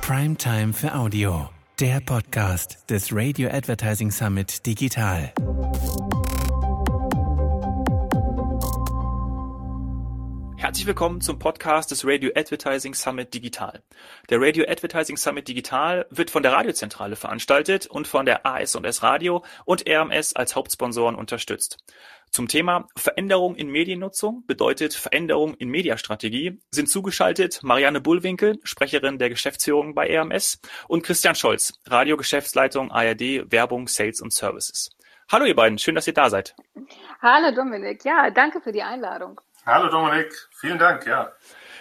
Primetime für Audio, der Podcast des Radio Advertising Summit Digital. Herzlich willkommen zum Podcast des Radio Advertising Summit Digital. Der Radio Advertising Summit Digital wird von der Radiozentrale veranstaltet und von der AS&S Radio und RMS als Hauptsponsoren unterstützt. Zum Thema Veränderung in Mediennutzung bedeutet Veränderung in Mediastrategie sind zugeschaltet Marianne Bullwinkel, Sprecherin der Geschäftsführung bei RMS und Christian Scholz, Radiogeschäftsleitung ARD Werbung, Sales und Services. Hallo ihr beiden, schön, dass ihr da seid. Hallo Dominik, ja, danke für die Einladung. Hallo Dominik, vielen Dank, ja.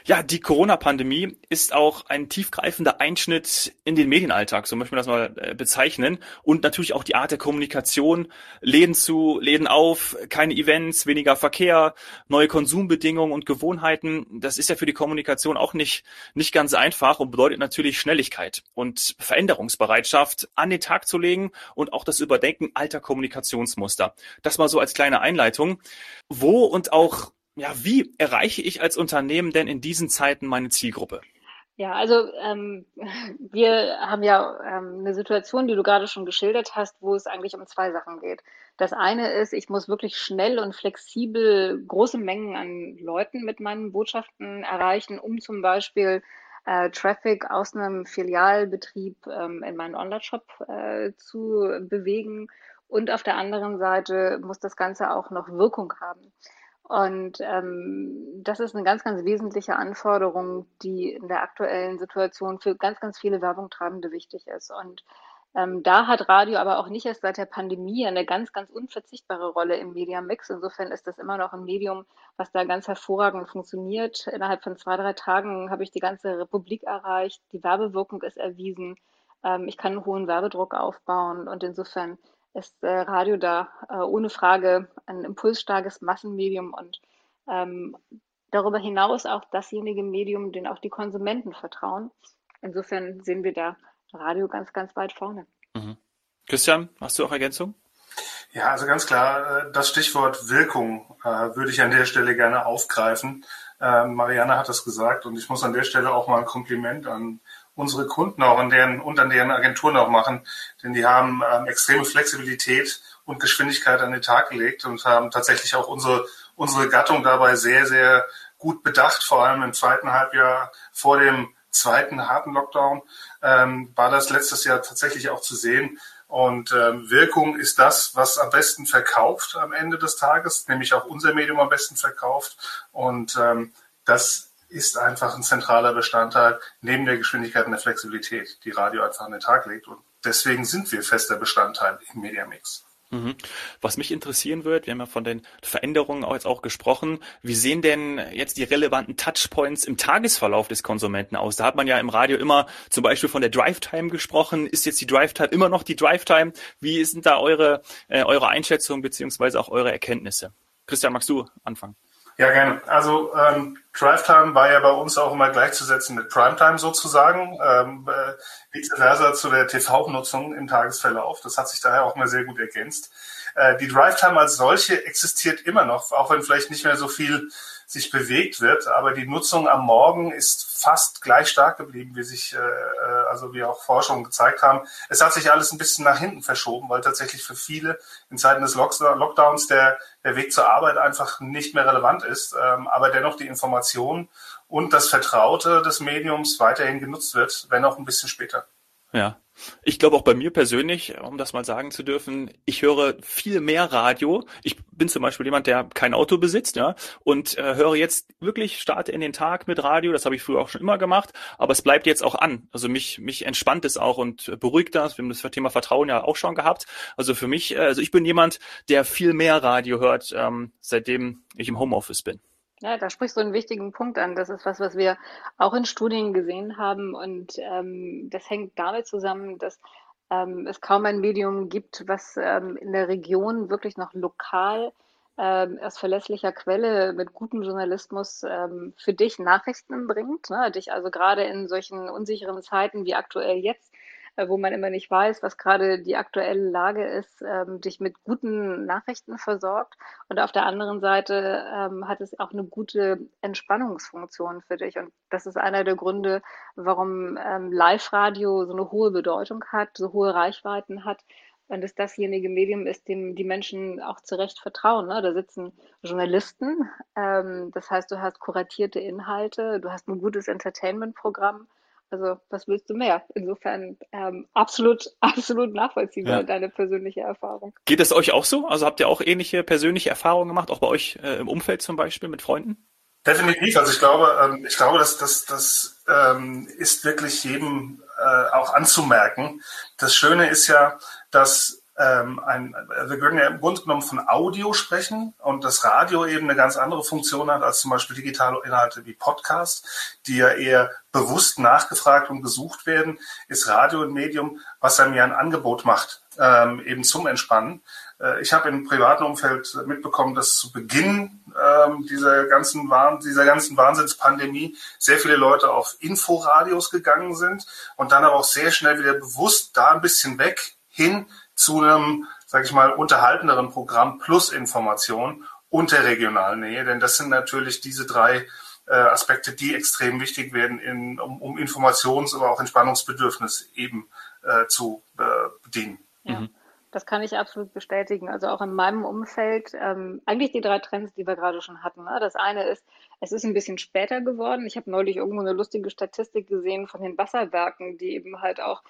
Ja, die Corona-Pandemie ist auch ein tiefgreifender Einschnitt in den Medienalltag, so möchten wir das mal äh, bezeichnen. Und natürlich auch die Art der Kommunikation. Läden zu, Läden auf, keine Events, weniger Verkehr, neue Konsumbedingungen und Gewohnheiten. Das ist ja für die Kommunikation auch nicht, nicht ganz einfach und bedeutet natürlich Schnelligkeit und Veränderungsbereitschaft an den Tag zu legen und auch das Überdenken alter Kommunikationsmuster. Das mal so als kleine Einleitung. Wo und auch ja, wie erreiche ich als Unternehmen denn in diesen Zeiten meine Zielgruppe? Ja, also ähm, wir haben ja ähm, eine Situation, die du gerade schon geschildert hast, wo es eigentlich um zwei Sachen geht. Das eine ist, ich muss wirklich schnell und flexibel große Mengen an Leuten mit meinen Botschaften erreichen, um zum Beispiel äh, Traffic aus einem Filialbetrieb ähm, in meinen Online-Shop äh, zu bewegen. Und auf der anderen Seite muss das Ganze auch noch Wirkung haben. Und ähm, das ist eine ganz, ganz wesentliche Anforderung, die in der aktuellen Situation für ganz, ganz viele Werbungtreibende wichtig ist. Und ähm, da hat Radio aber auch nicht erst seit der Pandemie eine ganz, ganz unverzichtbare Rolle im Mediamix. Insofern ist das immer noch ein Medium, was da ganz hervorragend funktioniert. Innerhalb von zwei, drei Tagen habe ich die ganze Republik erreicht. Die Werbewirkung ist erwiesen. Ähm, ich kann einen hohen Werbedruck aufbauen. Und insofern ist äh, Radio da äh, ohne Frage ein impulsstarkes Massenmedium und ähm, darüber hinaus auch dasjenige Medium, dem auch die Konsumenten vertrauen. Insofern sehen wir da Radio ganz, ganz weit vorne. Mhm. Christian, hast du auch Ergänzung? Ja, also ganz klar, äh, das Stichwort Wirkung äh, würde ich an der Stelle gerne aufgreifen. Äh, Marianne hat das gesagt und ich muss an der Stelle auch mal ein Kompliment an unsere Kunden auch an deren und an deren Agenturen auch machen, denn die haben ähm, extreme Flexibilität und Geschwindigkeit an den Tag gelegt und haben tatsächlich auch unsere unsere Gattung dabei sehr sehr gut bedacht, vor allem im zweiten Halbjahr vor dem zweiten harten Lockdown ähm, war das letztes Jahr tatsächlich auch zu sehen. Und ähm, Wirkung ist das, was am besten verkauft am Ende des Tages, nämlich auch unser Medium am besten verkauft. Und ähm, das ist einfach ein zentraler Bestandteil neben der Geschwindigkeit und der Flexibilität, die Radio einfach an den Tag legt. Und deswegen sind wir fester Bestandteil im Mediamix. Mhm. Was mich interessieren wird, wir haben ja von den Veränderungen auch jetzt auch gesprochen. Wie sehen denn jetzt die relevanten Touchpoints im Tagesverlauf des Konsumenten aus? Da hat man ja im Radio immer zum Beispiel von der Drive-Time gesprochen. Ist jetzt die Drive-Time immer noch die Drive-Time? Wie sind da eure, äh, eure Einschätzungen beziehungsweise auch eure Erkenntnisse? Christian, magst du anfangen? Ja, gerne. Also ähm, Drive Time war ja bei uns auch immer gleichzusetzen mit Primetime sozusagen, ähm, äh, vice versa zu der TV-Nutzung im Tagesverlauf. Das hat sich daher auch mal sehr gut ergänzt. Äh, die Drive Time als solche existiert immer noch, auch wenn vielleicht nicht mehr so viel sich bewegt wird, aber die Nutzung am Morgen ist fast gleich stark geblieben, wie sich, äh, äh, also wie auch Forschungen gezeigt haben. Es hat sich alles ein bisschen nach hinten verschoben, weil tatsächlich für viele in Zeiten des Lockdowns der, der Weg zur Arbeit einfach nicht mehr relevant ist, ähm, aber dennoch die Information und das Vertraute des Mediums weiterhin genutzt wird, wenn auch ein bisschen später. Ja. Ich glaube auch bei mir persönlich, um das mal sagen zu dürfen, ich höre viel mehr Radio. Ich bin zum Beispiel jemand, der kein Auto besitzt, ja, und äh, höre jetzt wirklich, starte in den Tag mit Radio. Das habe ich früher auch schon immer gemacht, aber es bleibt jetzt auch an. Also mich, mich entspannt es auch und beruhigt das. Wir haben das Thema Vertrauen ja auch schon gehabt. Also für mich, äh, also ich bin jemand, der viel mehr Radio hört, ähm, seitdem ich im Homeoffice bin. Ja, da sprichst du einen wichtigen Punkt an. Das ist was, was wir auch in Studien gesehen haben. Und ähm, das hängt damit zusammen, dass ähm, es kaum ein Medium gibt, was ähm, in der Region wirklich noch lokal ähm, aus verlässlicher Quelle mit gutem Journalismus ähm, für dich Nachrichten bringt. Ne? Dich also gerade in solchen unsicheren Zeiten wie aktuell jetzt wo man immer nicht weiß, was gerade die aktuelle Lage ist, ähm, dich mit guten Nachrichten versorgt. Und auf der anderen Seite ähm, hat es auch eine gute Entspannungsfunktion für dich. Und das ist einer der Gründe, warum ähm, Live-Radio so eine hohe Bedeutung hat, so hohe Reichweiten hat, wenn es dasjenige Medium ist, dem die Menschen auch zu Recht vertrauen. Ne? Da sitzen Journalisten, ähm, das heißt, du hast kuratierte Inhalte, du hast ein gutes Entertainment-Programm. Also was willst du mehr? Insofern ähm, absolut, absolut nachvollziehbar, ja. deine persönliche Erfahrung. Geht es euch auch so? Also habt ihr auch ähnliche persönliche Erfahrungen gemacht, auch bei euch äh, im Umfeld zum Beispiel mit Freunden? Definitiv. Also ich glaube, ähm, ich glaube, dass das, das ähm, ist wirklich jedem äh, auch anzumerken. Das Schöne ist ja, dass ähm, ein, wir können ja im Grunde genommen von Audio sprechen und das Radio eben eine ganz andere Funktion hat als zum Beispiel digitale Inhalte wie Podcast, die ja eher bewusst nachgefragt und gesucht werden, ist Radio ein Medium, was einem ja ein Angebot macht, ähm, eben zum Entspannen. Äh, ich habe im privaten Umfeld mitbekommen, dass zu Beginn ähm, dieser ganzen Wahn dieser ganzen Wahnsinnspandemie sehr viele Leute auf Inforadios gegangen sind und dann aber auch sehr schnell wieder bewusst da ein bisschen weg hin zu einem, sag ich mal, unterhaltenderen Programm plus Information und der regionalen Nähe. Denn das sind natürlich diese drei äh, Aspekte, die extrem wichtig werden, in, um, um Informations-, aber auch Entspannungsbedürfnis eben äh, zu äh, bedienen. Ja. Mhm. Das kann ich absolut bestätigen. Also auch in meinem Umfeld, ähm, eigentlich die drei Trends, die wir gerade schon hatten. Ne? Das eine ist, es ist ein bisschen später geworden. Ich habe neulich irgendwo eine lustige Statistik gesehen von den Wasserwerken, die eben halt auch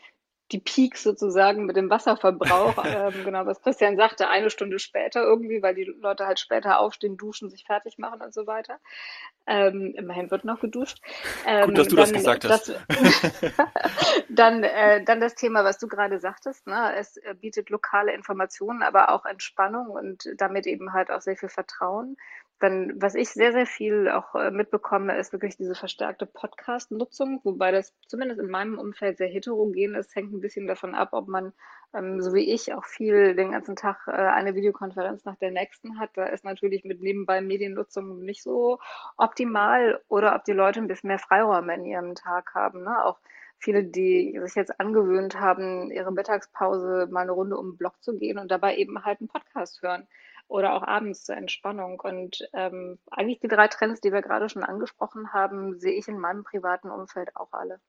die Peaks sozusagen mit dem Wasserverbrauch, ähm, genau, was Christian sagte, eine Stunde später irgendwie, weil die Leute halt später aufstehen, duschen, sich fertig machen und so weiter. Ähm, immerhin wird noch geduscht. Ähm, Gut, dass du dann, das gesagt hast. Das, dann, äh, dann das Thema, was du gerade sagtest, ne? es äh, bietet lokale Informationen, aber auch Entspannung und damit eben halt auch sehr viel Vertrauen. Dann, was ich sehr, sehr viel auch äh, mitbekomme, ist wirklich diese verstärkte Podcast-Nutzung, wobei das zumindest in meinem Umfeld sehr heterogen ist. Hängt ein bisschen davon ab, ob man, ähm, so wie ich, auch viel den ganzen Tag äh, eine Videokonferenz nach der nächsten hat. Da ist natürlich mit nebenbei Mediennutzung nicht so optimal oder ob die Leute ein bisschen mehr Freiräume in ihrem Tag haben. Ne? Auch viele, die sich jetzt angewöhnt haben, ihre Mittagspause mal eine Runde um den Block zu gehen und dabei eben halt einen Podcast hören oder auch abends zur Entspannung. Und ähm, eigentlich die drei Trends, die wir gerade schon angesprochen haben, sehe ich in meinem privaten Umfeld auch alle.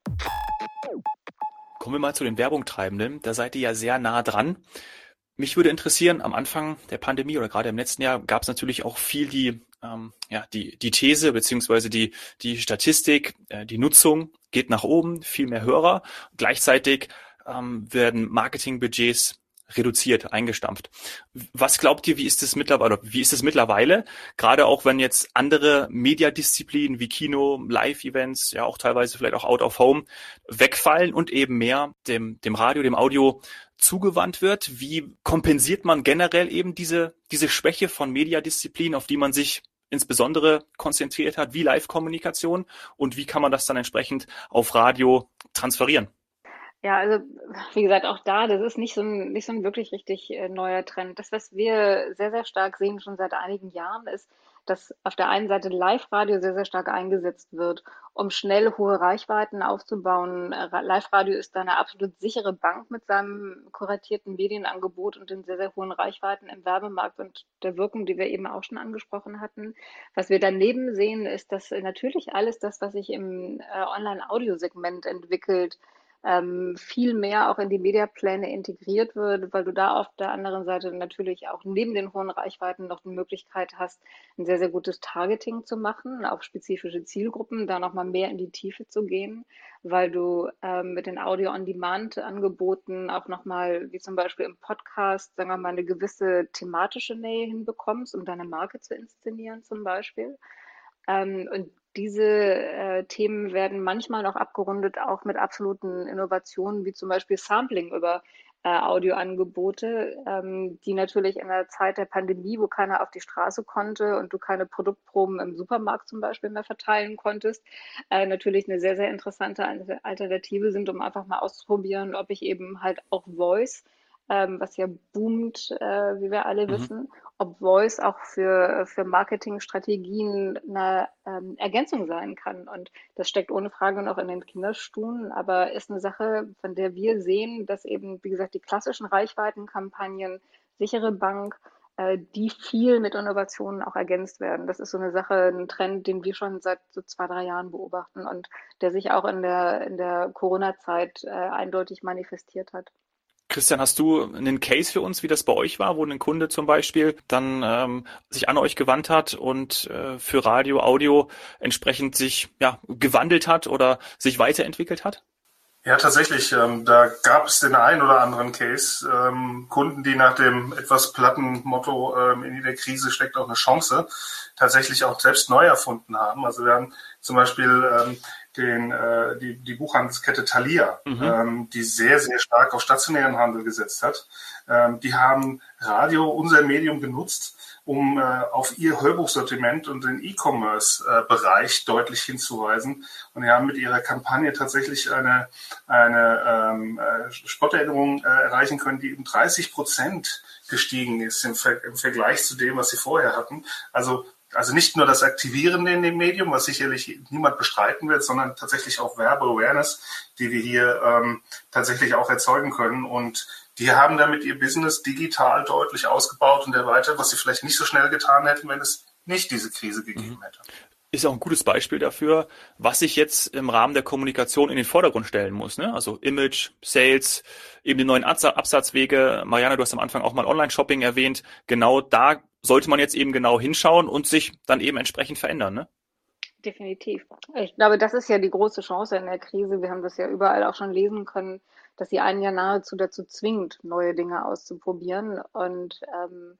Kommen wir mal zu den Werbungtreibenden. Da seid ihr ja sehr nah dran. Mich würde interessieren, am Anfang der Pandemie oder gerade im letzten Jahr gab es natürlich auch viel die, ähm, ja, die, die These beziehungsweise die, die Statistik, äh, die Nutzung geht nach oben, viel mehr Hörer. Gleichzeitig ähm, werden Marketingbudgets reduziert, eingestampft. Was glaubt ihr, wie ist es mittlerweile, wie ist es mittlerweile? Gerade auch wenn jetzt andere Mediadisziplinen wie Kino, Live-Events, ja auch teilweise vielleicht auch Out of Home wegfallen und eben mehr dem, dem Radio, dem Audio zugewandt wird. Wie kompensiert man generell eben diese, diese Schwäche von Mediadisziplinen, auf die man sich insbesondere konzentriert hat, wie Live-Kommunikation und wie kann man das dann entsprechend auf Radio transferieren? Ja, also wie gesagt, auch da, das ist nicht so ein, nicht so ein wirklich richtig äh, neuer Trend. Das, was wir sehr, sehr stark sehen schon seit einigen Jahren, ist, dass auf der einen Seite Live-Radio sehr, sehr stark eingesetzt wird, um schnell hohe Reichweiten aufzubauen. Live-Radio ist da eine absolut sichere Bank mit seinem kuratierten Medienangebot und den sehr, sehr hohen Reichweiten im Werbemarkt und der Wirkung, die wir eben auch schon angesprochen hatten. Was wir daneben sehen, ist, dass natürlich alles das, was sich im äh, Online-Audio-Segment entwickelt, ähm, viel mehr auch in die Mediapläne integriert wird, weil du da auf der anderen Seite natürlich auch neben den hohen Reichweiten noch die Möglichkeit hast, ein sehr, sehr gutes Targeting zu machen auf spezifische Zielgruppen, da nochmal mehr in die Tiefe zu gehen, weil du ähm, mit den Audio-on-Demand-Angeboten auch nochmal, wie zum Beispiel im Podcast, sagen wir mal, eine gewisse thematische Nähe hinbekommst, um deine Marke zu inszenieren zum Beispiel. Ähm, und diese äh, Themen werden manchmal noch abgerundet, auch mit absoluten Innovationen, wie zum Beispiel Sampling über äh, Audioangebote, ähm, die natürlich in der Zeit der Pandemie, wo keiner auf die Straße konnte und du keine Produktproben im Supermarkt zum Beispiel mehr verteilen konntest, äh, natürlich eine sehr, sehr interessante Alternative sind, um einfach mal auszuprobieren, ob ich eben halt auch Voice ähm, was ja boomt, äh, wie wir alle mhm. wissen, ob Voice auch für, für Marketingstrategien eine ähm, Ergänzung sein kann. Und das steckt ohne Frage noch in den Kinderstuhlen, aber ist eine Sache, von der wir sehen, dass eben, wie gesagt, die klassischen Reichweitenkampagnen, sichere Bank, äh, die viel mit Innovationen auch ergänzt werden. Das ist so eine Sache, ein Trend, den wir schon seit so zwei, drei Jahren beobachten und der sich auch in der, in der Corona-Zeit äh, eindeutig manifestiert hat. Christian, hast du einen Case für uns, wie das bei euch war, wo ein Kunde zum Beispiel dann ähm, sich an euch gewandt hat und äh, für Radio, Audio entsprechend sich ja, gewandelt hat oder sich weiterentwickelt hat? Ja, tatsächlich. Ähm, da gab es den einen oder anderen Case. Ähm, Kunden, die nach dem etwas platten Motto ähm, in jeder Krise steckt auch eine Chance, tatsächlich auch selbst neu erfunden haben. Also wir haben zum Beispiel ähm, den, äh, die, die Buchhandelskette Thalia, mhm. ähm, die sehr, sehr stark auf stationären Handel gesetzt hat. Ähm, die haben Radio, unser Medium, genutzt, um äh, auf ihr Hörbuchsortiment und den E-Commerce-Bereich äh, deutlich hinzuweisen. Und die haben mit ihrer Kampagne tatsächlich eine, eine ähm, äh, Spotterinnerung äh, erreichen können, die um 30 Prozent gestiegen ist im, Ver im Vergleich zu dem, was sie vorher hatten. Also also nicht nur das Aktivieren in dem Medium, was sicherlich niemand bestreiten wird, sondern tatsächlich auch Werbe-Awareness, die wir hier ähm, tatsächlich auch erzeugen können. Und die haben damit ihr Business digital deutlich ausgebaut und erweitert, was sie vielleicht nicht so schnell getan hätten, wenn es nicht diese Krise gegeben mhm. hätte. Ist auch ein gutes Beispiel dafür, was sich jetzt im Rahmen der Kommunikation in den Vordergrund stellen muss. Ne? Also Image, Sales, eben die neuen Absatzwege. Marianne, du hast am Anfang auch mal Online-Shopping erwähnt. Genau da sollte man jetzt eben genau hinschauen und sich dann eben entsprechend verändern, ne? Definitiv. Ich glaube, das ist ja die große Chance in der Krise. Wir haben das ja überall auch schon lesen können, dass sie einen ja nahezu dazu zwingt, neue Dinge auszuprobieren. Und ähm,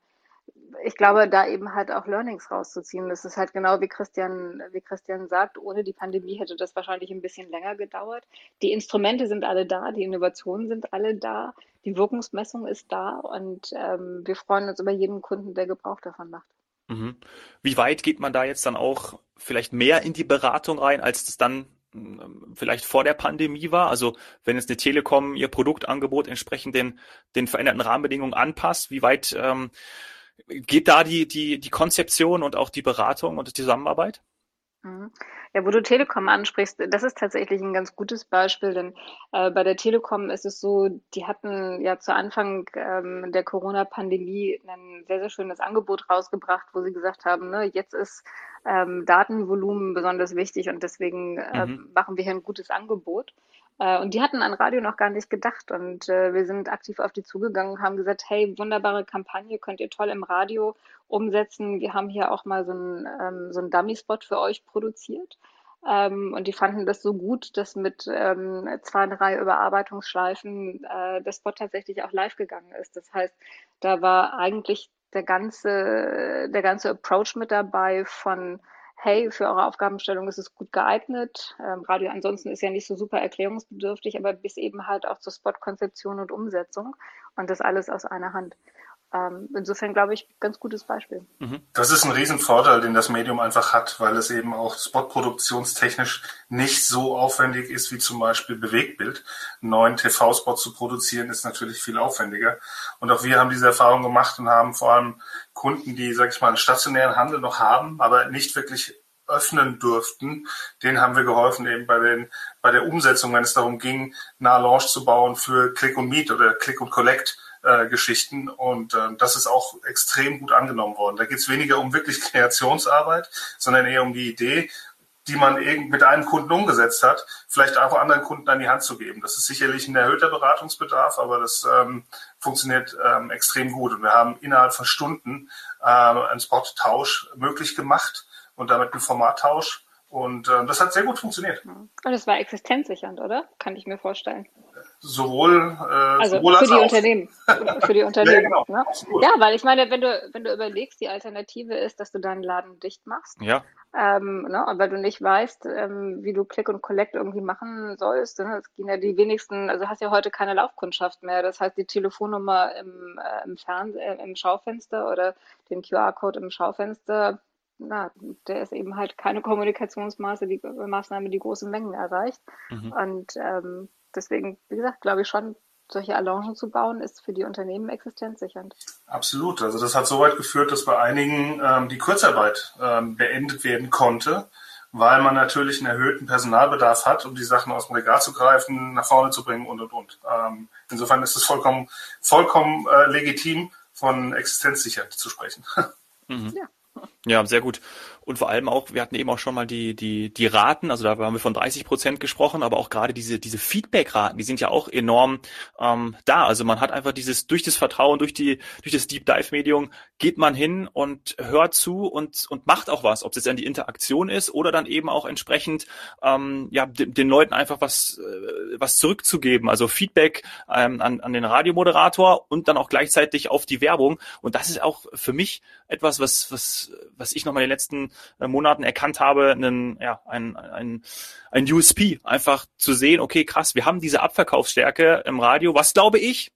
ich glaube, da eben halt auch Learnings rauszuziehen. Das ist halt genau wie Christian, wie Christian sagt, ohne die Pandemie hätte das wahrscheinlich ein bisschen länger gedauert. Die Instrumente sind alle da, die Innovationen sind alle da, die Wirkungsmessung ist da und ähm, wir freuen uns über jeden Kunden, der Gebrauch davon macht. Mhm. Wie weit geht man da jetzt dann auch vielleicht mehr in die Beratung rein, als es dann ähm, vielleicht vor der Pandemie war? Also wenn jetzt eine Telekom ihr Produktangebot entsprechend den, den veränderten Rahmenbedingungen anpasst, wie weit ähm, geht da die, die, die Konzeption und auch die Beratung und die Zusammenarbeit? Mhm. Ja, wo du Telekom ansprichst, das ist tatsächlich ein ganz gutes Beispiel, denn äh, bei der Telekom ist es so, die hatten ja zu Anfang ähm, der Corona-Pandemie ein sehr, sehr schönes Angebot rausgebracht, wo sie gesagt haben, ne, jetzt ist ähm, Datenvolumen besonders wichtig und deswegen äh, mhm. machen wir hier ein gutes Angebot. Äh, und die hatten an Radio noch gar nicht gedacht. Und äh, wir sind aktiv auf die zugegangen und haben gesagt, hey, wunderbare Kampagne, könnt ihr toll im Radio umsetzen. Wir haben hier auch mal so einen, ähm, so einen Dummy-Spot für euch produziert. Ähm, und die fanden das so gut, dass mit ähm, zwei, drei Überarbeitungsschleifen äh, der Spot tatsächlich auch live gegangen ist. Das heißt, da war eigentlich der ganze, der ganze Approach mit dabei von hey, für eure Aufgabenstellung ist es gut geeignet. Ähm, Radio ansonsten ist ja nicht so super erklärungsbedürftig, aber bis eben halt auch zur Spotkonzeption und Umsetzung und das alles aus einer Hand. Ähm, insofern glaube ich, ganz gutes Beispiel. Mhm. Das ist ein Riesenvorteil, den das Medium einfach hat, weil es eben auch spotproduktionstechnisch nicht so aufwendig ist wie zum Beispiel Bewegtbild. Einen neuen TV-Spot zu produzieren ist natürlich viel aufwendiger. Und auch wir haben diese Erfahrung gemacht und haben vor allem Kunden, die, sag ich mal, einen stationären Handel noch haben, aber nicht wirklich öffnen durften, denen haben wir geholfen eben bei den bei der Umsetzung, wenn es darum ging, eine Launch zu bauen für Click und Meet oder Click und Collect äh, Geschichten und äh, das ist auch extrem gut angenommen worden. Da geht es weniger um wirklich Kreationsarbeit, sondern eher um die Idee, die man eben mit einem Kunden umgesetzt hat, vielleicht auch anderen Kunden an die Hand zu geben. Das ist sicherlich ein erhöhter Beratungsbedarf, aber das ähm, funktioniert ähm, extrem gut. Und wir haben innerhalb von Stunden äh, einen Spot-Tausch möglich gemacht und damit einen Formattausch. Und äh, das hat sehr gut funktioniert. Und es war existenzsichernd, oder? Kann ich mir vorstellen sowohl, äh, also sowohl für die auch. Unternehmen. Für die Unternehmen. ja, genau. ne? ja, weil ich meine, wenn du, wenn du überlegst, die Alternative ist, dass du deinen Laden dicht machst. Ja. Ähm, ne, aber du nicht weißt, ähm, wie du Click und Collect irgendwie machen sollst. Ne? Es gehen ja die wenigsten, also hast ja heute keine Laufkundschaft mehr. Das heißt, die Telefonnummer im, äh, im Fernseh, äh, im Schaufenster oder den QR-Code im Schaufenster, na, der ist eben halt keine Kommunikationsmaße, die Maßnahme, die große Mengen erreicht. Mhm. Und ähm, deswegen, wie gesagt, glaube ich schon, solche Allongen zu bauen, ist für die Unternehmen existenzsichernd. Absolut. Also das hat so weit geführt, dass bei einigen ähm, die Kurzarbeit ähm, beendet werden konnte, weil man natürlich einen erhöhten Personalbedarf hat, um die Sachen aus dem Regal zu greifen, nach vorne zu bringen und und und. Ähm, insofern ist es vollkommen, vollkommen äh, legitim, von Existenzsicherheit zu sprechen. Mhm. Ja. Ja, sehr gut. Und vor allem auch, wir hatten eben auch schon mal die, die, die Raten, also da haben wir von 30 Prozent gesprochen, aber auch gerade diese, diese Feedback-Raten, die sind ja auch enorm ähm, da. Also man hat einfach dieses, durch das Vertrauen, durch die, durch das Deep Dive-Medium geht man hin und hört zu und, und macht auch was, ob es jetzt an die Interaktion ist oder dann eben auch entsprechend ähm, ja, den, den Leuten einfach was, äh, was zurückzugeben. Also Feedback ähm, an, an den Radiomoderator und dann auch gleichzeitig auf die Werbung. Und das ist auch für mich etwas, was, was, was ich nochmal in den letzten äh, Monaten erkannt habe, einen, ja, ein, ein, ein USP, einfach zu sehen, okay, krass, wir haben diese Abverkaufsstärke im Radio, was glaube ich,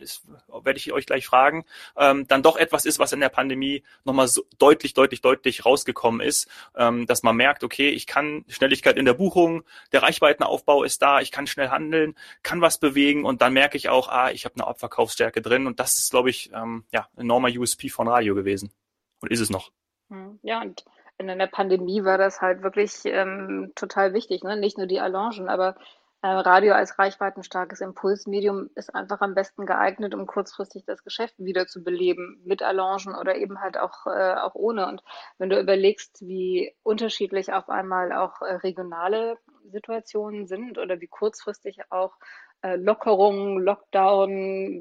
das werde ich euch gleich fragen, ähm, dann doch etwas ist, was in der Pandemie nochmal so deutlich, deutlich, deutlich rausgekommen ist, ähm, dass man merkt, okay, ich kann Schnelligkeit in der Buchung, der Reichweitenaufbau ist da, ich kann schnell handeln, kann was bewegen und dann merke ich auch, ah, ich habe eine Abverkaufsstärke drin und das ist, glaube ich, ähm, ja, ein enormer USP von Radio gewesen. Und ist es noch. Hm, ja, und in der Pandemie war das halt wirklich ähm, total wichtig. Ne? Nicht nur die Allongen, aber äh, Radio als reichweitenstarkes Impulsmedium ist einfach am besten geeignet, um kurzfristig das Geschäft wieder zu beleben, mit Allongen oder eben halt auch, äh, auch ohne. Und wenn du überlegst, wie unterschiedlich auf einmal auch äh, regionale Situationen sind oder wie kurzfristig auch äh, Lockerungen, Lockdown,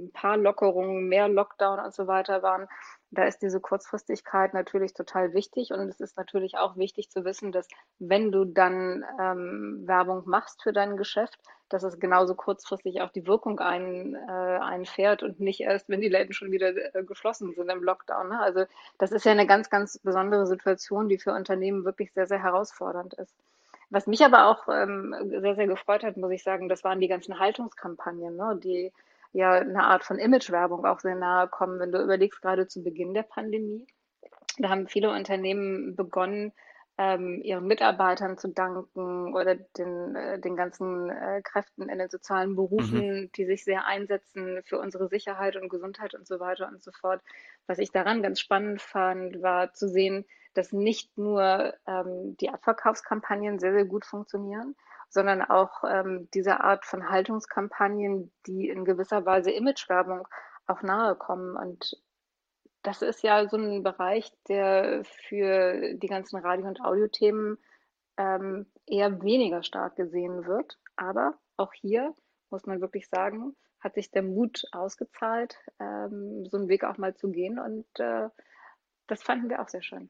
ein paar Lockerungen, mehr Lockdown und so weiter waren, da ist diese Kurzfristigkeit natürlich total wichtig und es ist natürlich auch wichtig zu wissen, dass wenn du dann ähm, Werbung machst für dein Geschäft, dass es genauso kurzfristig auch die Wirkung ein, äh, einfährt und nicht erst, wenn die Läden schon wieder äh, geschlossen sind im Lockdown. Ne? Also das ist ja eine ganz, ganz besondere Situation, die für Unternehmen wirklich sehr, sehr herausfordernd ist. Was mich aber auch ähm, sehr, sehr gefreut hat, muss ich sagen, das waren die ganzen Haltungskampagnen, ne? die ja eine Art von Imagewerbung auch sehr nahe kommen. Wenn du überlegst, gerade zu Beginn der Pandemie, da haben viele Unternehmen begonnen, ähm, ihren Mitarbeitern zu danken oder den, äh, den ganzen äh, Kräften in den sozialen Berufen, mhm. die sich sehr einsetzen für unsere Sicherheit und Gesundheit und so weiter und so fort. Was ich daran ganz spannend fand, war zu sehen, dass nicht nur ähm, die Abverkaufskampagnen sehr, sehr gut funktionieren, sondern auch ähm, diese Art von Haltungskampagnen, die in gewisser Weise Imagewerbung auch nahe kommen. Und das ist ja so ein Bereich, der für die ganzen Radio- und Audiothemen ähm, eher weniger stark gesehen wird. Aber auch hier muss man wirklich sagen, hat sich der Mut ausgezahlt, ähm, so einen Weg auch mal zu gehen. Und äh, das fanden wir auch sehr schön.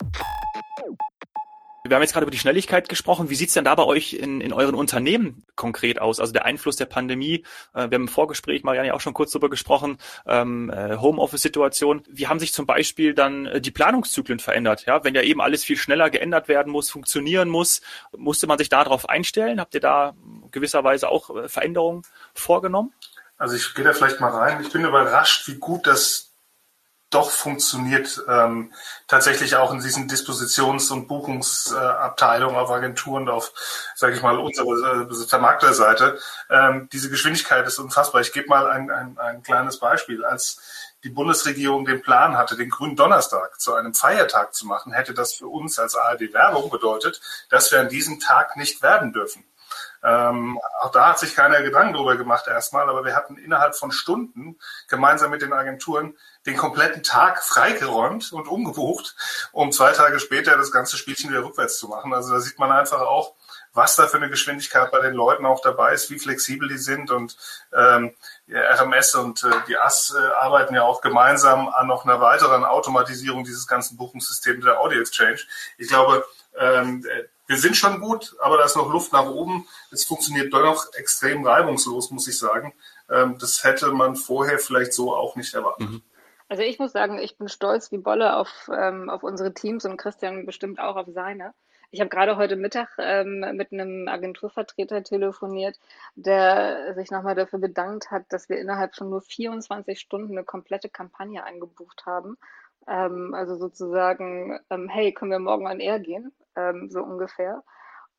Wir haben jetzt gerade über die Schnelligkeit gesprochen. Wie sieht's denn da bei euch in, in euren Unternehmen konkret aus? Also der Einfluss der Pandemie. Äh, wir haben im Vorgespräch, Marianne, auch schon kurz darüber gesprochen, ähm, äh, Homeoffice-Situation. Wie haben sich zum Beispiel dann äh, die Planungszyklen verändert? Ja, wenn ja eben alles viel schneller geändert werden muss, funktionieren muss, musste man sich darauf einstellen? Habt ihr da gewisserweise auch Veränderungen vorgenommen? Also ich gehe da vielleicht mal rein. Ich bin überrascht, wie gut das doch funktioniert, ähm, tatsächlich auch in diesen Dispositions- und Buchungsabteilungen auf Agenturen, auf, sage ich mal, unsere äh, Vermarkterseite. Ähm, diese Geschwindigkeit ist unfassbar. Ich gebe mal ein, ein, ein kleines Beispiel. Als die Bundesregierung den Plan hatte, den grünen Donnerstag zu einem Feiertag zu machen, hätte das für uns als ARD Werbung bedeutet, dass wir an diesem Tag nicht werden dürfen. Ähm, auch da hat sich keiner Gedanken darüber gemacht erstmal, aber wir hatten innerhalb von Stunden gemeinsam mit den Agenturen den kompletten Tag freigeräumt und umgebucht, um zwei Tage später das ganze Spielchen wieder rückwärts zu machen. Also da sieht man einfach auch, was da für eine Geschwindigkeit bei den Leuten auch dabei ist, wie flexibel die sind und ähm, RMS und äh, die AS äh, arbeiten ja auch gemeinsam an noch einer weiteren Automatisierung dieses ganzen Buchungssystems der Audio Exchange. Ich glaube, ähm, wir sind schon gut, aber da ist noch Luft nach oben. Es funktioniert dennoch extrem reibungslos, muss ich sagen. Ähm, das hätte man vorher vielleicht so auch nicht erwartet. Mhm. Also ich muss sagen, ich bin stolz wie Bolle auf, ähm, auf unsere Teams und Christian bestimmt auch auf seine. Ich habe gerade heute Mittag ähm, mit einem Agenturvertreter telefoniert, der sich nochmal dafür bedankt hat, dass wir innerhalb von nur 24 Stunden eine komplette Kampagne eingebucht haben. Ähm, also sozusagen, ähm, hey, können wir morgen an Air gehen? Ähm, so ungefähr.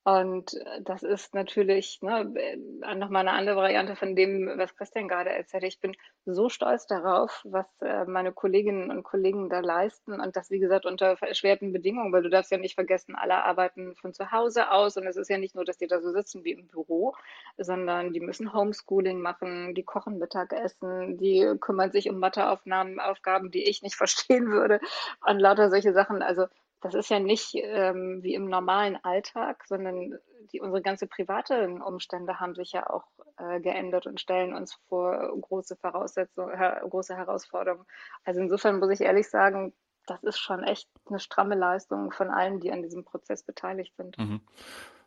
Und das ist natürlich ne, äh, nochmal eine andere Variante von dem, was Christian gerade erzählt. Ich bin so stolz darauf, was äh, meine Kolleginnen und Kollegen da leisten und das, wie gesagt, unter erschwerten Bedingungen, weil du darfst ja nicht vergessen, alle arbeiten von zu Hause aus und es ist ja nicht nur, dass die da so sitzen wie im Büro, sondern die müssen Homeschooling machen, die kochen Mittagessen, die kümmern sich um Matheaufnahmen, Aufgaben, die ich nicht verstehen würde und lauter solche Sachen. Also das ist ja nicht ähm, wie im normalen Alltag, sondern die, unsere ganze privaten Umstände haben sich ja auch äh, geändert und stellen uns vor große Voraussetzungen, her große Herausforderungen. Also insofern muss ich ehrlich sagen, das ist schon echt eine stramme Leistung von allen, die an diesem Prozess beteiligt sind. Mhm.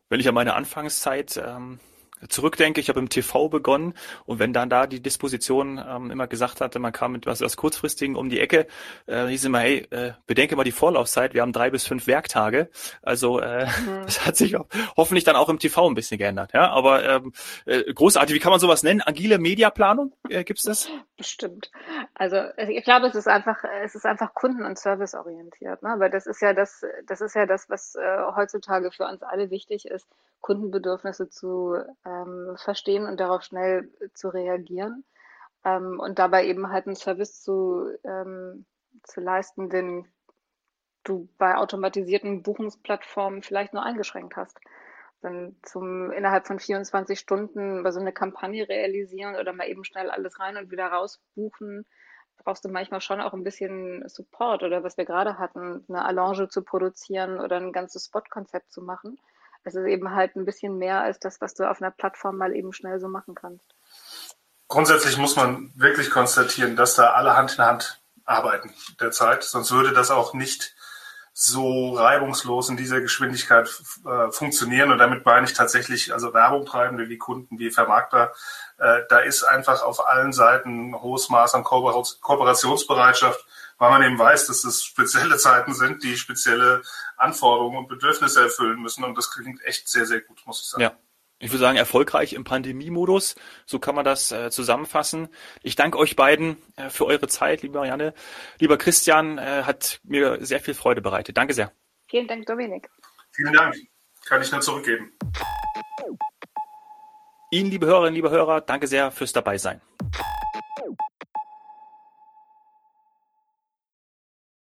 Wenn ich an meine Anfangszeit ähm, zurückdenke, ich habe im TV begonnen und wenn dann da die Disposition ähm, immer gesagt hatte, man kam mit was, was kurzfristigen um die Ecke, äh, hieß immer, hey, äh, bedenke mal die Vorlaufzeit, wir haben drei bis fünf Werktage. Also äh, mhm. das hat sich hoffentlich dann auch im TV ein bisschen geändert. Ja, aber ähm, äh, großartig, wie kann man sowas nennen? Agile Mediaplanung, äh, gibt es das? Bestimmt. Also ich glaube, es ist einfach, es ist einfach kunden- und serviceorientiert. Ne? Weil das ist ja das, das ist ja das, was äh, heutzutage für uns alle wichtig ist, Kundenbedürfnisse zu ähm, verstehen und darauf schnell zu reagieren ähm, und dabei eben halt einen Service zu, ähm, zu leisten, den du bei automatisierten Buchungsplattformen vielleicht nur eingeschränkt hast. Dann zum innerhalb von 24 Stunden bei so eine Kampagne realisieren oder mal eben schnell alles rein und wieder raus buchen, brauchst du manchmal schon auch ein bisschen Support oder was wir gerade hatten, eine Allonge zu produzieren oder ein ganzes Spotkonzept zu machen es ist eben halt ein bisschen mehr als das, was du auf einer Plattform mal eben schnell so machen kannst. Grundsätzlich muss man wirklich konstatieren, dass da alle Hand in Hand arbeiten derzeit. Sonst würde das auch nicht so reibungslos in dieser Geschwindigkeit äh, funktionieren. Und damit meine ich tatsächlich also Werbung treibende wie Kunden, wie Vermarkter. Äh, da ist einfach auf allen Seiten ein hohes Maß an Kooperationsbereitschaft weil man eben weiß, dass das spezielle Zeiten sind, die spezielle Anforderungen und Bedürfnisse erfüllen müssen. Und das klingt echt sehr, sehr gut, muss ich sagen. Ja. Ich würde sagen, erfolgreich im Pandemiemodus. So kann man das äh, zusammenfassen. Ich danke euch beiden äh, für eure Zeit, liebe Marianne. Lieber Christian, äh, hat mir sehr viel Freude bereitet. Danke sehr. Vielen Dank, Dominik. Vielen Dank. Kann ich nur zurückgeben. Ihnen, liebe Hörerinnen, liebe Hörer, danke sehr fürs Dabeisein.